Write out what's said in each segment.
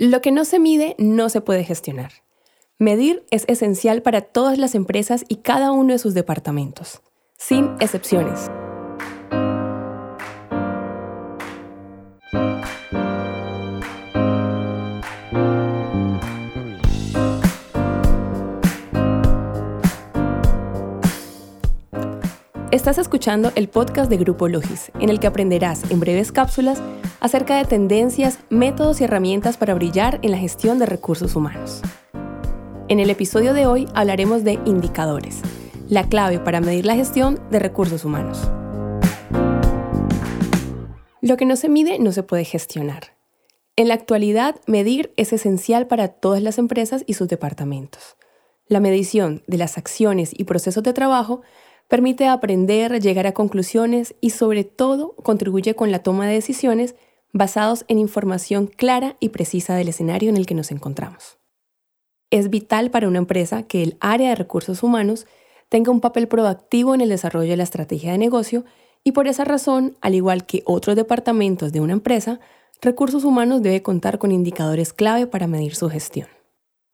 Lo que no se mide no se puede gestionar. Medir es esencial para todas las empresas y cada uno de sus departamentos, sin excepciones. Estás escuchando el podcast de Grupo Logis, en el que aprenderás en breves cápsulas acerca de tendencias, métodos y herramientas para brillar en la gestión de recursos humanos. En el episodio de hoy hablaremos de indicadores, la clave para medir la gestión de recursos humanos. Lo que no se mide no se puede gestionar. En la actualidad, medir es esencial para todas las empresas y sus departamentos. La medición de las acciones y procesos de trabajo permite aprender, llegar a conclusiones y sobre todo contribuye con la toma de decisiones basados en información clara y precisa del escenario en el que nos encontramos. Es vital para una empresa que el área de recursos humanos tenga un papel proactivo en el desarrollo de la estrategia de negocio y por esa razón, al igual que otros departamentos de una empresa, recursos humanos debe contar con indicadores clave para medir su gestión.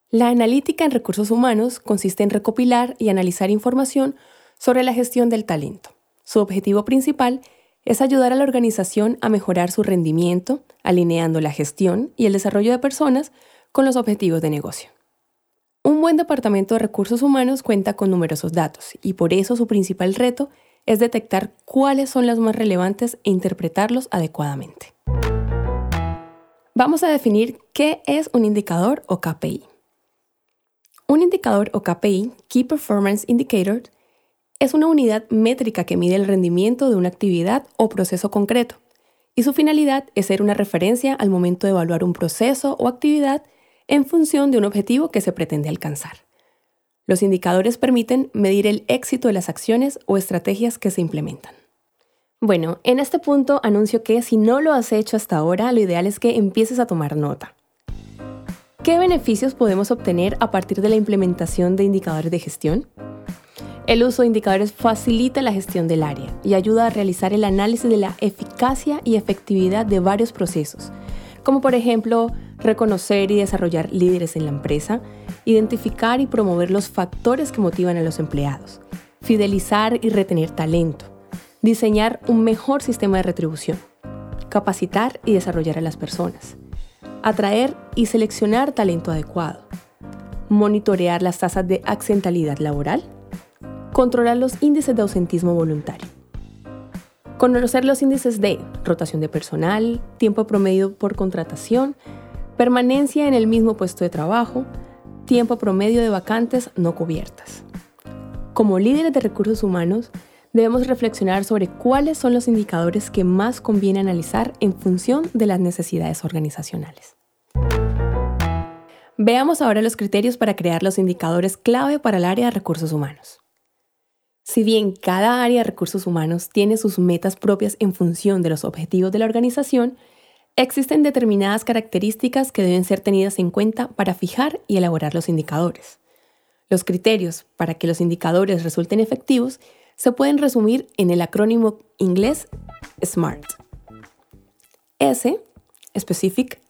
La analítica en recursos humanos consiste en recopilar y analizar información sobre la gestión del talento. Su objetivo principal es ayudar a la organización a mejorar su rendimiento, alineando la gestión y el desarrollo de personas con los objetivos de negocio. Un buen departamento de recursos humanos cuenta con numerosos datos y por eso su principal reto es detectar cuáles son los más relevantes e interpretarlos adecuadamente. Vamos a definir qué es un indicador o KPI. Un indicador o KPI, Key Performance Indicator, es una unidad métrica que mide el rendimiento de una actividad o proceso concreto, y su finalidad es ser una referencia al momento de evaluar un proceso o actividad en función de un objetivo que se pretende alcanzar. Los indicadores permiten medir el éxito de las acciones o estrategias que se implementan. Bueno, en este punto anuncio que si no lo has hecho hasta ahora, lo ideal es que empieces a tomar nota. ¿Qué beneficios podemos obtener a partir de la implementación de indicadores de gestión? El uso de indicadores facilita la gestión del área y ayuda a realizar el análisis de la eficacia y efectividad de varios procesos, como por ejemplo reconocer y desarrollar líderes en la empresa, identificar y promover los factores que motivan a los empleados, fidelizar y retener talento, diseñar un mejor sistema de retribución, capacitar y desarrollar a las personas, atraer y seleccionar talento adecuado, monitorear las tasas de accidentalidad laboral, Controlar los índices de ausentismo voluntario. Conocer los índices de rotación de personal, tiempo promedio por contratación, permanencia en el mismo puesto de trabajo, tiempo promedio de vacantes no cubiertas. Como líderes de recursos humanos, debemos reflexionar sobre cuáles son los indicadores que más conviene analizar en función de las necesidades organizacionales. Veamos ahora los criterios para crear los indicadores clave para el área de recursos humanos. Si bien cada área de recursos humanos tiene sus metas propias en función de los objetivos de la organización, existen determinadas características que deben ser tenidas en cuenta para fijar y elaborar los indicadores. Los criterios para que los indicadores resulten efectivos se pueden resumir en el acrónimo inglés SMART. S, specific,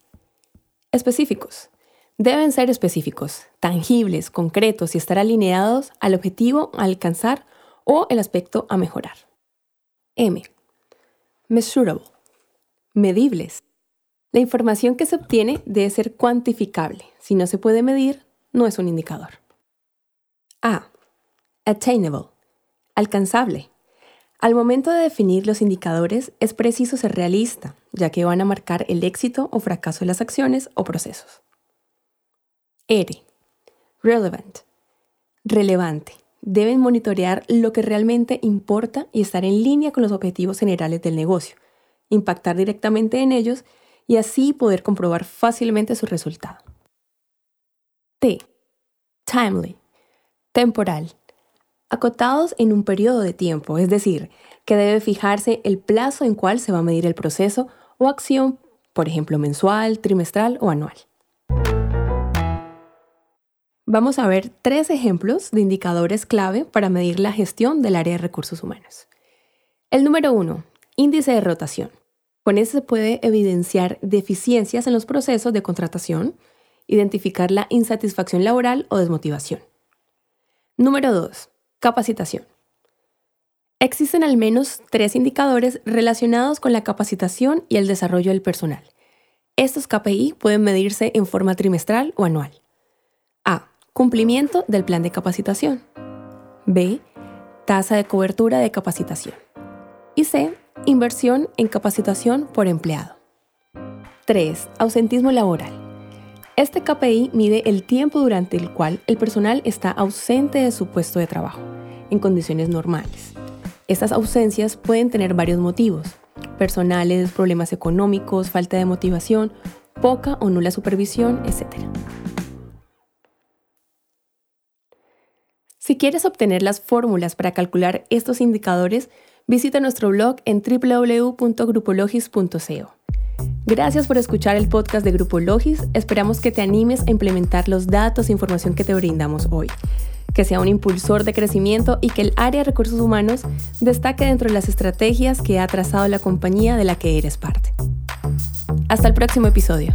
específicos. Deben ser específicos, tangibles, concretos y estar alineados al objetivo a alcanzar o el aspecto a mejorar. M. Measurable. Medibles. La información que se obtiene debe ser cuantificable. Si no se puede medir, no es un indicador. A. Attainable. Alcanzable. Al momento de definir los indicadores es preciso ser realista, ya que van a marcar el éxito o fracaso de las acciones o procesos. R. Relevant. Relevante deben monitorear lo que realmente importa y estar en línea con los objetivos generales del negocio, impactar directamente en ellos y así poder comprobar fácilmente su resultado. T. Timely. Temporal. Acotados en un periodo de tiempo, es decir, que debe fijarse el plazo en cual se va a medir el proceso o acción, por ejemplo, mensual, trimestral o anual. Vamos a ver tres ejemplos de indicadores clave para medir la gestión del área de recursos humanos. El número uno, índice de rotación. Con eso se puede evidenciar deficiencias en los procesos de contratación, identificar la insatisfacción laboral o desmotivación. Número 2. Capacitación. Existen al menos tres indicadores relacionados con la capacitación y el desarrollo del personal. Estos KPI pueden medirse en forma trimestral o anual. Cumplimiento del plan de capacitación. B. Tasa de cobertura de capacitación. Y C. Inversión en capacitación por empleado. 3. Ausentismo laboral. Este KPI mide el tiempo durante el cual el personal está ausente de su puesto de trabajo, en condiciones normales. Estas ausencias pueden tener varios motivos, personales, problemas económicos, falta de motivación, poca o nula supervisión, etc. Si quieres obtener las fórmulas para calcular estos indicadores, visita nuestro blog en www.grupologis.co. Gracias por escuchar el podcast de Grupo Logis. Esperamos que te animes a implementar los datos e información que te brindamos hoy, que sea un impulsor de crecimiento y que el área de recursos humanos destaque dentro de las estrategias que ha trazado la compañía de la que eres parte. Hasta el próximo episodio.